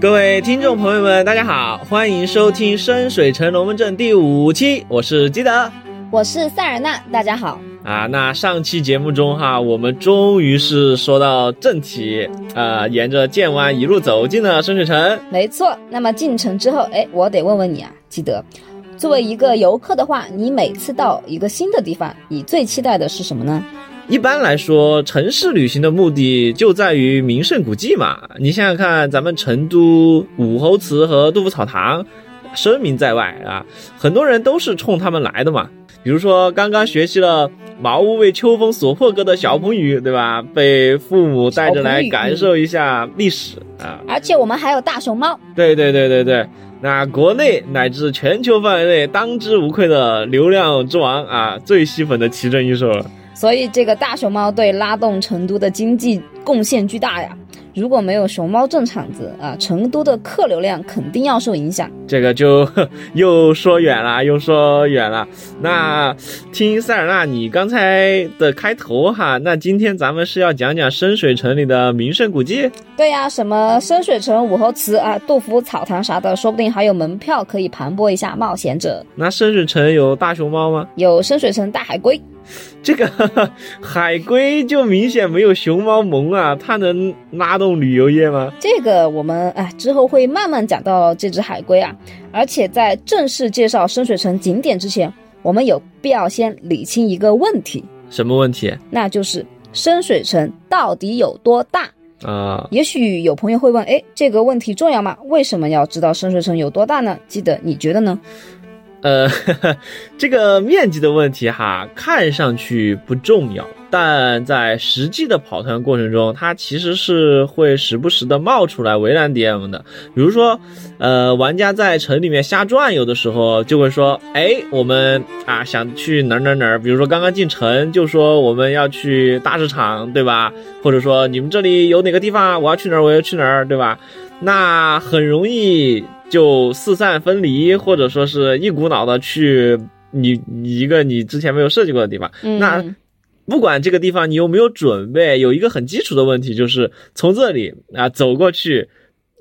各位听众朋友们，大家好，欢迎收听深水城龙门阵第五期，我是基德，我是塞尔纳，大家好。啊，那上期节目中哈，我们终于是说到正题，呃，沿着剑湾一路走进了深水城。没错，那么进城之后，哎，我得问问你啊，基德，作为一个游客的话，你每次到一个新的地方，你最期待的是什么呢？一般来说，城市旅行的目的就在于名胜古迹嘛。你想想看，咱们成都武侯祠和杜甫草堂，声名在外啊，很多人都是冲他们来的嘛。比如说，刚刚学习了“茅屋为秋风所破歌”的小鹏宇，对吧？被父母带着来感受一下历史啊。而且我们还有大熊猫。对对对对对，那国内乃至全球范围内当之无愧的流量之王啊，最吸粉的奇珍异兽了。所以这个大熊猫对拉动成都的经济贡献巨大呀！如果没有熊猫镇场子啊，成都的客流量肯定要受影响。这个就又说远了，又说远了。那听塞尔纳你刚才的开头哈，那今天咱们是要讲讲深水城里的名胜古迹？对呀，什么深水城武侯祠啊、杜甫草堂啥的，说不定还有门票可以盘剥一下冒险者。那深水城有大熊猫吗？有深水城大海龟。这个海龟就明显没有熊猫萌啊，它能拉动旅游业吗？这个我们啊之后会慢慢讲到这只海龟啊。而且在正式介绍深水城景点之前，我们有必要先理清一个问题。什么问题？那就是深水城到底有多大啊？也许有朋友会问，哎，这个问题重要吗？为什么要知道深水城有多大呢？记得你觉得呢？呃，这个面积的问题哈，看上去不重要，但在实际的跑团过程中，它其实是会时不时的冒出来为难 DM 的。比如说，呃，玩家在城里面瞎转悠的时候，就会说，哎，我们啊想去哪儿哪儿哪儿，比如说刚刚进城就说我们要去大市场，对吧？或者说你们这里有哪个地方，我要去哪儿，我要去哪儿，对吧？那很容易。就四散分离，或者说是一股脑的去你一个你之前没有设计过的地方。那不管这个地方你有没有准备，有一个很基础的问题，就是从这里啊走过去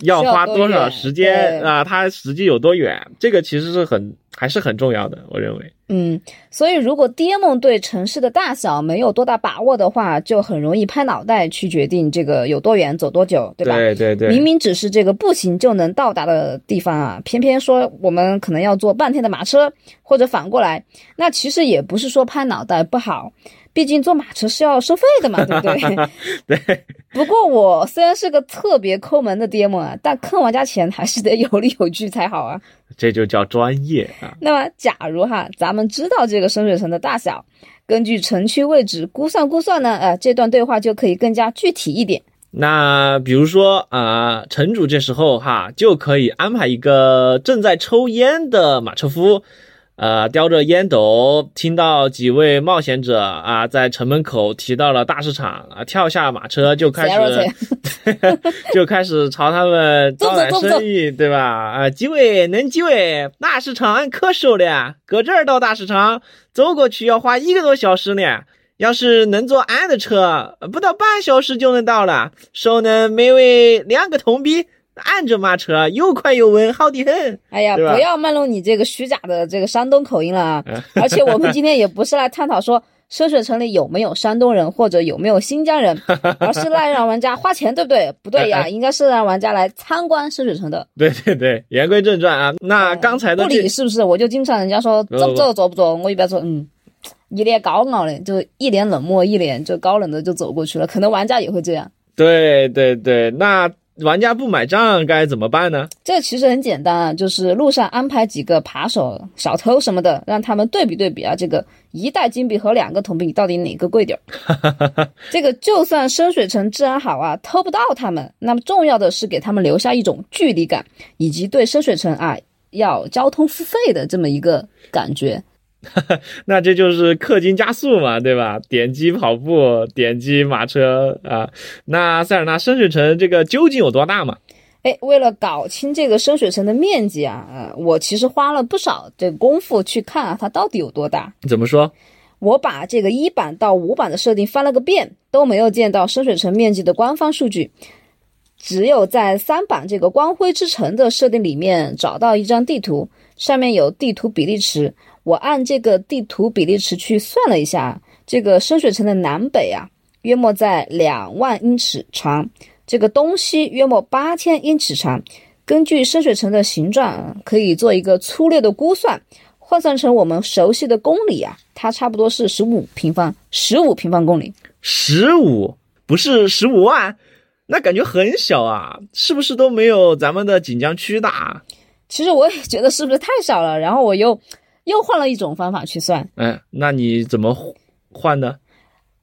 要花多少时间啊？它实际有多远？这个其实是很还是很重要的，我认为。嗯，所以如果 DM 对城市的大小没有多大把握的话，就很容易拍脑袋去决定这个有多远、走多久，对吧？对对对。明明只是这个步行就能到达的地方啊，偏偏说我们可能要坐半天的马车，或者反过来，那其实也不是说拍脑袋不好。毕竟坐马车是要收费的嘛，对不对？对。不过我虽然是个特别抠门的 DM 啊，但坑玩家钱还是得有理有据才好啊。这就叫专业啊。那么，假如哈，咱们知道这个深水城的大小，根据城区位置估算估算呢，呃，这段对话就可以更加具体一点。那比如说啊，城主这时候哈，就可以安排一个正在抽烟的马车夫。呃，叼着烟斗，听到几位冒险者啊在城门口提到了大市场啊，跳下马车就开始，就开始朝他们招揽生意，对吧？啊，几位，能几位，大市场俺可熟了，搁这儿到大市场走过去要花一个多小时呢。要是能坐俺的车，不到半小时就能到了，收呢每位两个铜币。按着马车，又快又稳，好的很。哎呀，不要卖弄你这个虚假的这个山东口音了啊！而且我们今天也不是来探讨说深水城里有没有山东人或者有没有新疆人，而是来让玩家花钱，对不对？不对呀，应该是让玩家来参观深水城的。对对对，言归正传啊，那刚才的不理是不是？我就经常人家说走不走，走不走，我一般说嗯，一脸高傲的，就一脸冷漠，一脸就高冷的就走过去了。可能玩家也会这样。对对对，那。玩家不买账该怎么办呢？这其实很简单啊，就是路上安排几个扒手、小偷什么的，让他们对比对比啊，这个一袋金币和两个铜币到底哪个贵点儿？这个就算深水城治安好啊，偷不到他们。那么重要的是给他们留下一种距离感，以及对深水城啊要交通付费的这么一个感觉。那这就是氪金加速嘛，对吧？点击跑步，点击马车啊。那塞尔纳深水城这个究竟有多大嘛？哎，为了搞清这个深水城的面积啊，呃，我其实花了不少这功夫去看啊，它到底有多大？怎么说？我把这个一版到五版的设定翻了个遍，都没有见到深水城面积的官方数据。只有在三版这个光辉之城的设定里面找到一张地图，上面有地图比例尺，我按这个地图比例尺去算了一下，这个深水城的南北啊，约莫在两万英尺长，这个东西约莫八千英尺长。根据深水城的形状啊，可以做一个粗略的估算，换算成我们熟悉的公里啊，它差不多是十五平方十五平方公里。十五不是十五万，那感觉很小啊，是不是都没有咱们的锦江区大？其实我也觉得是不是太小了，然后我又又换了一种方法去算。嗯，那你怎么换呢？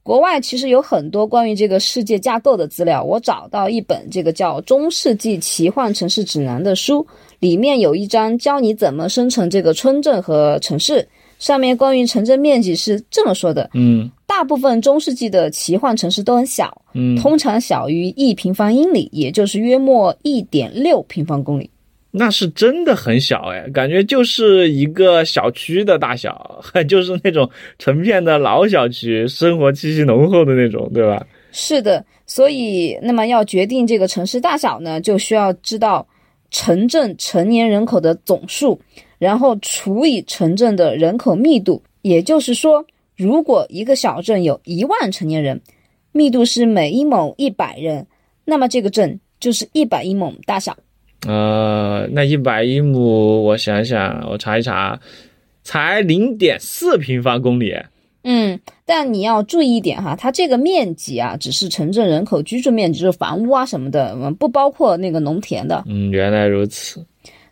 国外其实有很多关于这个世界架构的资料，我找到一本这个叫《中世纪奇幻城市指南》的书，里面有一章教你怎么生成这个村镇和城市。上面关于城镇面积是这么说的：嗯大部分中世纪的奇幻城市都很小，嗯，通常小于一平方英里，也就是约莫一点六平方公里。那是真的很小哎，感觉就是一个小区的大小，就是那种成片的老小区，生活气息浓厚的那种，对吧？是的，所以那么要决定这个城市大小呢，就需要知道城镇成年人口的总数，然后除以城镇的人口密度。也就是说，如果一个小镇有一万成年人，密度是每一亩一百人，那么这个镇就是一百英亩大小。呃，那一百一亩，我想想，我查一查，才零点四平方公里。嗯，但你要注意一点哈，它这个面积啊，只是城镇人口居住面积，就是房屋啊什么的，不包括那个农田的。嗯，原来如此。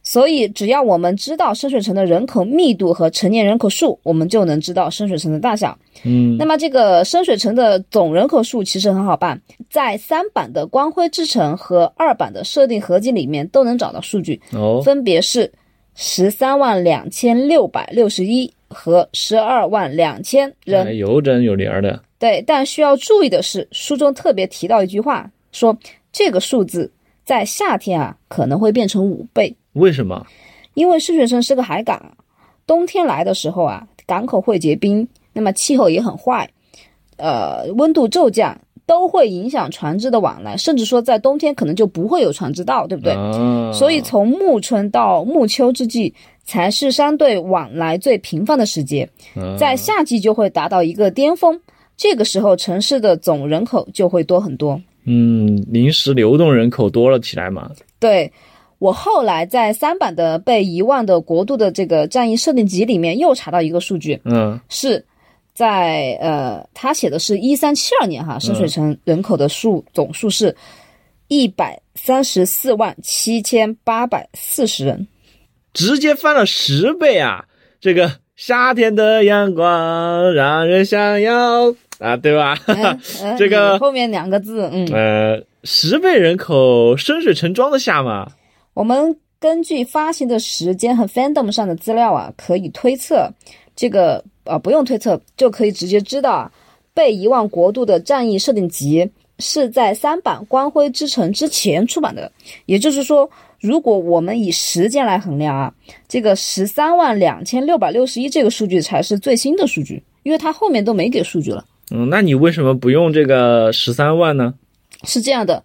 所以，只要我们知道深水城的人口密度和成年人口数，我们就能知道深水城的大小。嗯，那么，这个深水城的总人口数其实很好办，在三版的光辉之城和二版的设定合集里面都能找到数据，哦，分别是十三万两千六百六十一和十二万两千人。哎有整有零儿的。对，但需要注意的是，书中特别提到一句话，说这个数字在夏天啊可能会变成五倍。为什么？因为深水城是个海港，冬天来的时候啊，港口会结冰，那么气候也很坏，呃，温度骤降都会影响船只的往来，甚至说在冬天可能就不会有船只到，对不对？啊、所以从暮春到暮秋之际，才是相对往来最频繁的时节，啊在夏季就会达到一个巅峰，这个时候城市的总人口就会多很多。嗯，临时流动人口多了起来嘛。对我后来在三版的被遗忘的国度的这个战役设定集里面又查到一个数据，嗯是在呃，他写的是一三七二年哈，深水城人口的数、总数是一百三十四万七千八百四十人。直接翻了十倍啊！这个夏天的阳光让人想要啊，对吧？嗯 嗯 这个后面两个字，嗯，呃，十倍人口深水城装得下吗？我们根据发行的时间和 fandom 上的资料啊，可以推测这个啊不用推测就可以直接知道啊，被遗忘国度的战役设定集是在三版光辉之城之前出版的，也就是说，如果我们以时间来衡量啊，这个十三万两千六百六十一这个数据才是最新的数据，因为它后面都没给数据了。嗯，那你为什么不用这个十三万呢？是这样的，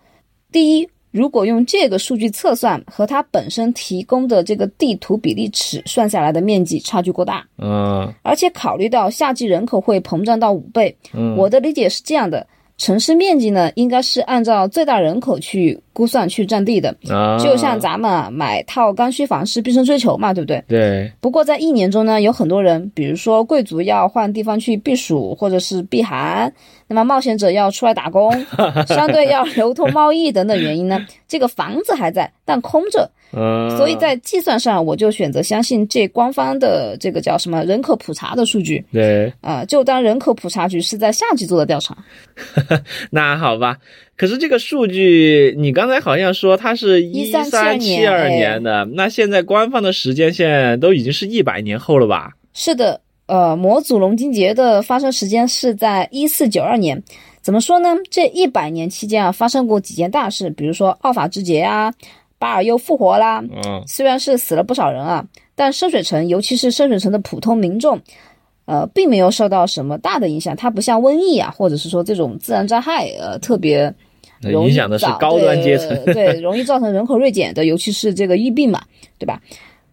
第一，如果用这个数据测算和它本身提供的这个地图比例尺算下来的面积差距过大，嗯，而且考虑到夏季人口会膨胀到五倍，嗯，我的理解是这样的。城市面积呢，应该是按照最大人口去估算去占地的，啊，就像咱们啊买套刚需房是毕生追求嘛，对不对？对，不过在一年中呢，有很多人，比如说贵族要换地方去避暑或者是避寒，那么冒险者要出来打工，相对要流通贸易等等原因呢，这个房子还在，但空着。嗯，所以在计算上，我就选择相信这官方的这个叫什么人口普查的数据对，啊、就当人口普查局是在夏季做的调查。那好吧。可是这个数据，你刚才好像说它是一三七二年的，那现在官方的时间线都已经是一百年后了吧？是的，呃，魔祖龙金节的发生时间是在一四九二年。怎么说呢？这一百年期间啊，发生过几件大事，比如说奥法之节啊，巴尔又复活啦。嗯虽然是死了不少人啊，但深水城，尤其是深水城的普通民众，呃，并没有受到什么大的影响。它不像瘟疫啊，或者是说这种自然灾害，呃，特别容易影响的是高端阶层。对 对，容易造成人口锐减的，尤其是这个疫病嘛，对吧？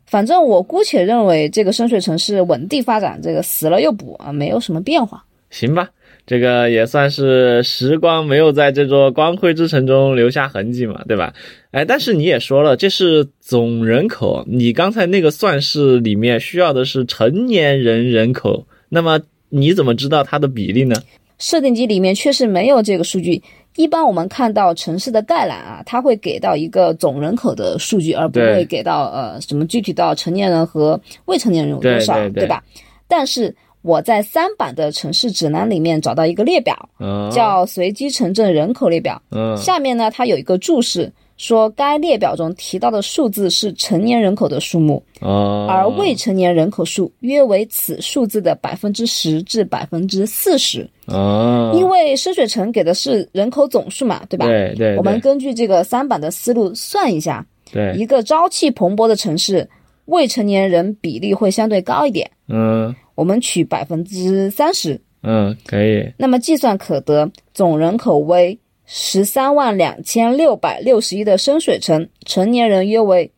反正我姑且认为这个深水城市稳定发展，这个死了又补啊，没有什么变化。行吧，这个也算是时光没有在这座光辉之城中留下痕迹嘛，对吧？哎，但是你也说了，这是总人口，你刚才那个算式里面需要的是成年人人口，那么你怎么知道它的比例呢？设定集里面确实没有这个数据。一般我们看到城市的概览啊，它会给到一个总人口的数据，而不会给到呃什么具体到成年人和未成年人有多少，对吧？但是我在三版的城市指南里面找到一个列表，嗯，叫随机城镇人口列表。嗯下面呢，它有一个注释，说该列表中提到的数字是成年人口的数目，哦，而未成年人口数约为此数字的百分之十至百分之四十。哦，因为深水城给的是人口总数嘛，对吧？对对，我们根据这个三版的思路算一下，对，一个朝气蓬勃的城市，未成年人比例会相对高一点。嗯。我们取百分之三十，嗯，可以，那么计算可得总人口为十三万两千六百六十一的深水城，成年人约为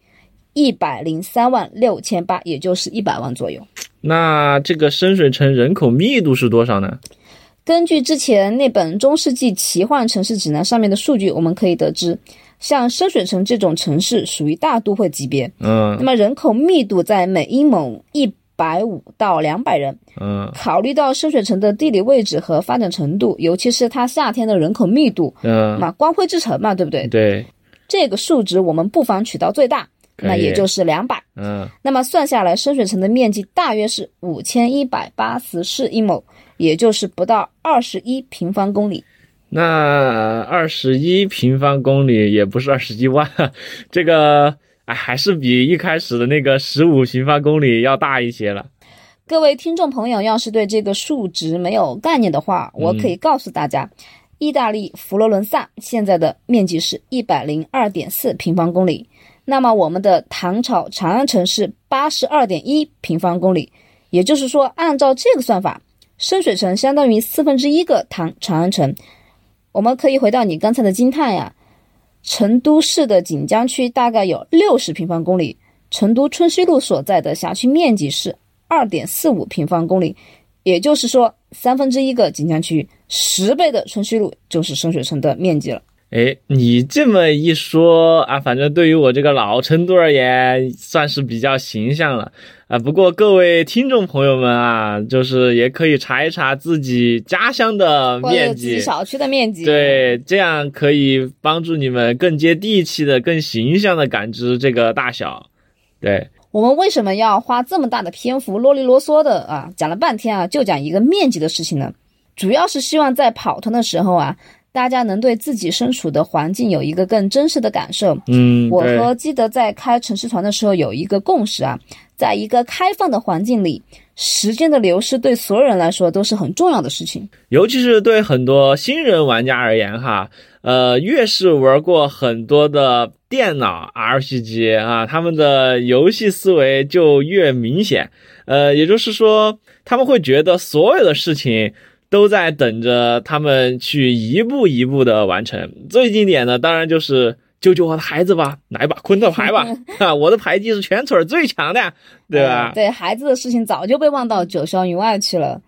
一百零三万六千八，也就是一百万左右。那这个深水城人口密度是多少呢？根据之前那本中世纪奇幻城市指南上面的数据，我们可以得知，像深水城这种城市属于大都会级别，嗯那嗯么人口密度在每英亩一百五到两百人。嗯考虑到深水城的地理位置和发展程度，尤其是它夏天的人口密度，嗯，嘛，光辉之城嘛，对不对？对，这个数值我们不妨取到最大，那也就是两百。嗯那么算下来，深水城的面积大约是五千一百八十四亿亩，也就是不到二十一平方公里。那二十一平方公里也不是二十一万，这个哎还是比一开始的那个十五平方公里要大一些了。各位听众朋友，要是对这个数值没有概念的话，我可以告诉大家，意大利佛罗伦萨现在的面积是一百零二点四平方公里，那么我们的唐朝长安城是八十二点一平方公里，也就是说，按照这个算法，深水城相当于四分之一个唐长安城。我们可以回到你刚才的惊叹呀，成都市的锦江区大概有六十平方公里，成都春熙路所在的辖区面积是二点四五平方公里，也就是说三分之一个锦江区，十倍的春熙路就是深水城的面积了。哎，你这么一说啊，反正对于我这个老成都而言，算是比较形象了啊。不过各位听众朋友们啊，就是也可以查一查自己家乡的面积，自己小区的面积，，对，这样可以帮助你们更接地气的、更形象的感知这个大小。对，我们为什么要花这么大的篇幅啰里啰嗦的啊，讲了半天啊，就讲一个面积的事情呢？主要是希望在跑团的时候啊，大家能对自己身处的环境有一个更真实的感受。嗯，我和基德在开城市团的时候有一个共识啊，在一个开放的环境里，时间的流失对所有人来说都是很重要的事情。尤其是对很多新人玩家而言，哈，呃，越是玩过很多的电脑 RPG 啊，他们的游戏思维就越明显。呃，也就是说，他们会觉得所有的事情都在等着他们去一步一步的完成。最经典的当然就是救救我的孩子吧，来吧，昆特牌吧，啊，我的牌技是全村最强的，对吧呃？对孩子的事情早就被忘到九霄云外去了。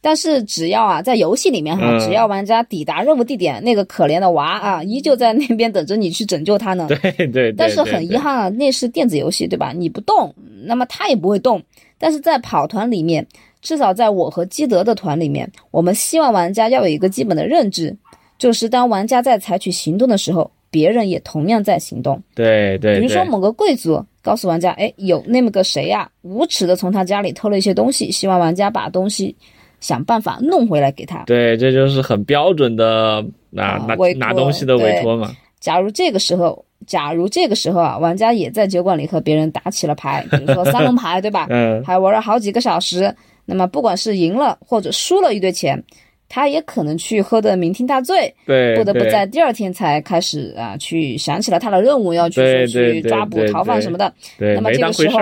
但是只要啊，在游戏里面哈，嗯只要玩家抵达任务地点，那个可怜的娃啊，依旧在那边等着你去拯救他呢。对对对，但是很遗，憾啊，那是电子游戏，对吧？你不动，那么他也不会动。但是在跑团里面，至少在我和基德的团里面，我们希望玩家要有一个基本的认知，就是当玩家在采取行动的时候，别人也同样在行动。对对对，比如说某个贵族告诉玩家，哎，有那么个谁呀、无耻的从他家里偷了一些东西，希望玩家把东西想办法弄回来给他。对，这就是很标准的拿拿东西的委托嘛。假如这个时候，假如这个时候啊，玩家也在酒馆里和别人打起了牌，比如说三龙牌，对吧？嗯，还玩了好几个小时，那么不管是赢了或者输了一堆钱，他也可能去喝得酩酊大醉，对，不得不在第二天才开始啊去想起了他的任务，要去去抓捕逃犯什么的。对那么这个时候。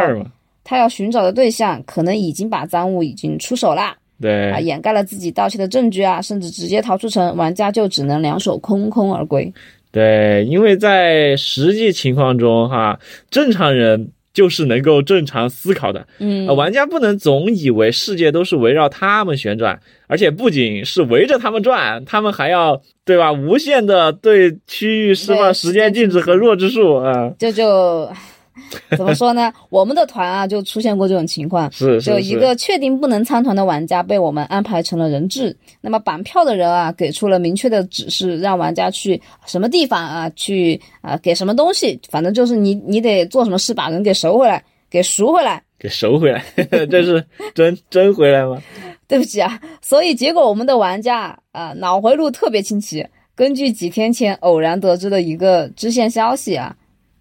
他要寻找的对象可能已经把赃物已经出手啦，对啊，掩盖了自己盗窃的证据啊，甚至直接逃出城，玩家就只能两手空空而归。对，因为在实际情况中哈，正常人就是能够正常思考的，嗯。呃，玩家不能总以为世界都是围绕他们旋转，而且不仅是围着他们转，他们还要对吧，无限的对区域释放时间静止和弱智数啊，这就 怎么说呢？我们的团啊，就出现过这种情况。是是就一个确定不能参团的玩家被我们安排成了人质，那么绑票的人啊给出了明确的指示，让玩家去什么地方啊，去啊给什么东西，反正就是你你得做什么事把人给赎回来，给赎回来。给赎回来，这是真 真回来吗？对不起啊，所以结果我们的玩家啊脑回路特别清奇，根据几天前偶然得知的一个支线消息啊。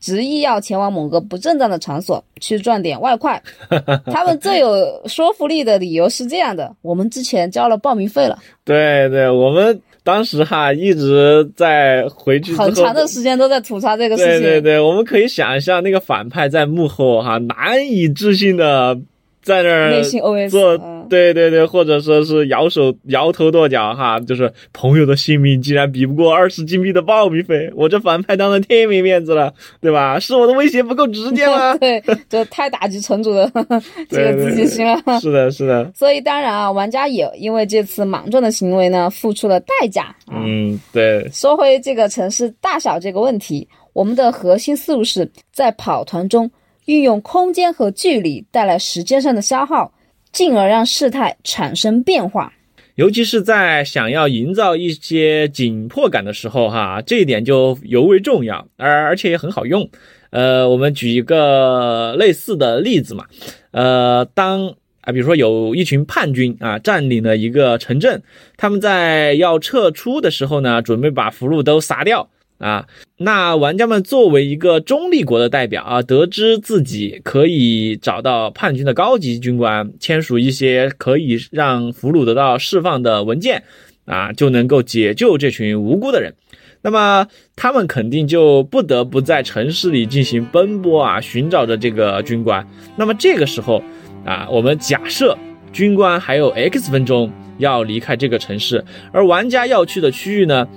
执意要前往某个不正当的场所去赚点外快，他们最有说服力的理由是这样的：我们之前交了报名费了，对对，我们当时哈一直在回去很长的时间都在吐槽这个事情。对对对，我们可以想象那个反派在幕后哈难以置信的在那儿内心 OS 做嗯，对对对，或者说是摇手摇头跺脚哈，就是朋友的性命竟然比不过二十金币的报名费，我这反派当然太没面子了，对吧？是我的威胁不够直接吗？对，这太打击城主的 这个自信心了。是的，是的，所以当然啊，玩家也因为这次莽撞的行为呢，付出了代价啊。嗯，对，说回这个城市大小这个问题，我们的核心思路是在跑团中运用空间和距离带来时间上的消耗，进而让事态产生变化。尤其是在想要营造一些紧迫感的时候，哈，这一点就尤为重要，而而且也很好用。呃，我们举一个类似的例子嘛，呃，当啊，比如说有一群叛军啊占领了一个城镇，他们在要撤出的时候呢，准备把俘虏都杀掉。啊，那玩家们作为一个中立国的代表啊，得知自己可以找到叛军的高级军官，签署一些可以让俘虏得到释放的文件，啊，就能够解救这群无辜的人。那么他们肯定就不得不在城市里进行奔波啊，寻找着这个军官。那么这个时候啊，我们假设军官还有 X 分钟要离开这个城市，而玩家要去的区域呢，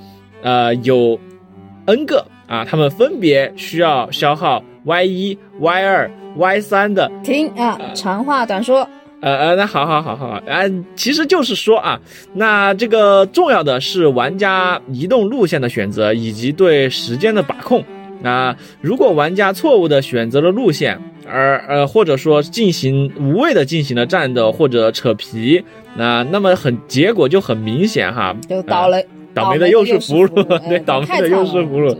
呃，有 N 个啊，他们分别需要消耗 Y 一、Y 二、Y 三的停啊，长话短说。呃呃，那好好好好好，啊，其实就是说啊，那这个重要的是玩家移动路线的选择以及对时间的把控。那如果玩家错误的选择了路线，而呃或者说进行无谓的进行了战斗或者扯皮，那那么很结果就很明显哈，就倒了，倒霉的又是俘虏，对，哎倒霉的又是俘虏，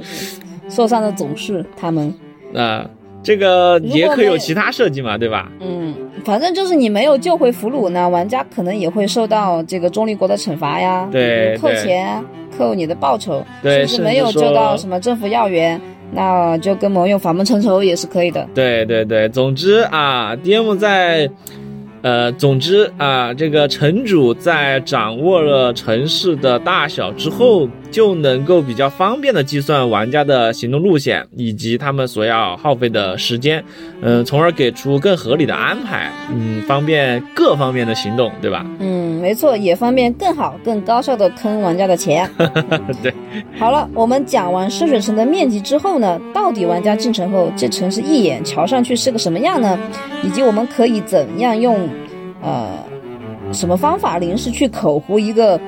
受伤的总是他们。啊、这个也可如果没有其他设计嘛，对吧？嗯，反正就是你没有救回俘虏呢，玩家可能也会受到这个中立国的惩罚呀，对扣钱啊，扣你的报酬，对甚至没有救到什么政府要员，那就跟盟友法门成仇也是可以的。对对对，总之啊，DM 在，呃，总之啊，这个城主在掌握了城市的大小之后，就能够比较方便的计算玩家的行动路线以及他们所要耗费的时间，嗯、从而给出更合理的安排，嗯，方便各方面的行动，对吧？嗯，没错，也方便更好、更高效的坑玩家的钱。对，好了，我们讲完深水城的面积之后呢，到底玩家进城后，这城市一眼瞧上去是个什么样呢？以及我们可以怎样用，呃，什么方法临时去口胡一个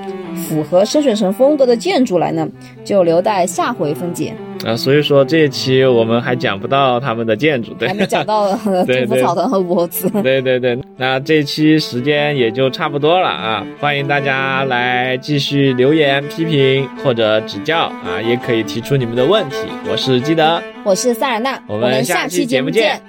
符合深水城风格的建筑来呢？就留待下回分解。啊，所以说这一期我们还讲不到他们的建筑，对还。没讲到 对对杜甫草堂和武侯祠。对对对，那这期时间也就差不多了啊，欢迎大家来继续留言批评或者指教啊，也可以提出你们的问题。我是基德，我是塞尔纳，我我们下期节目见。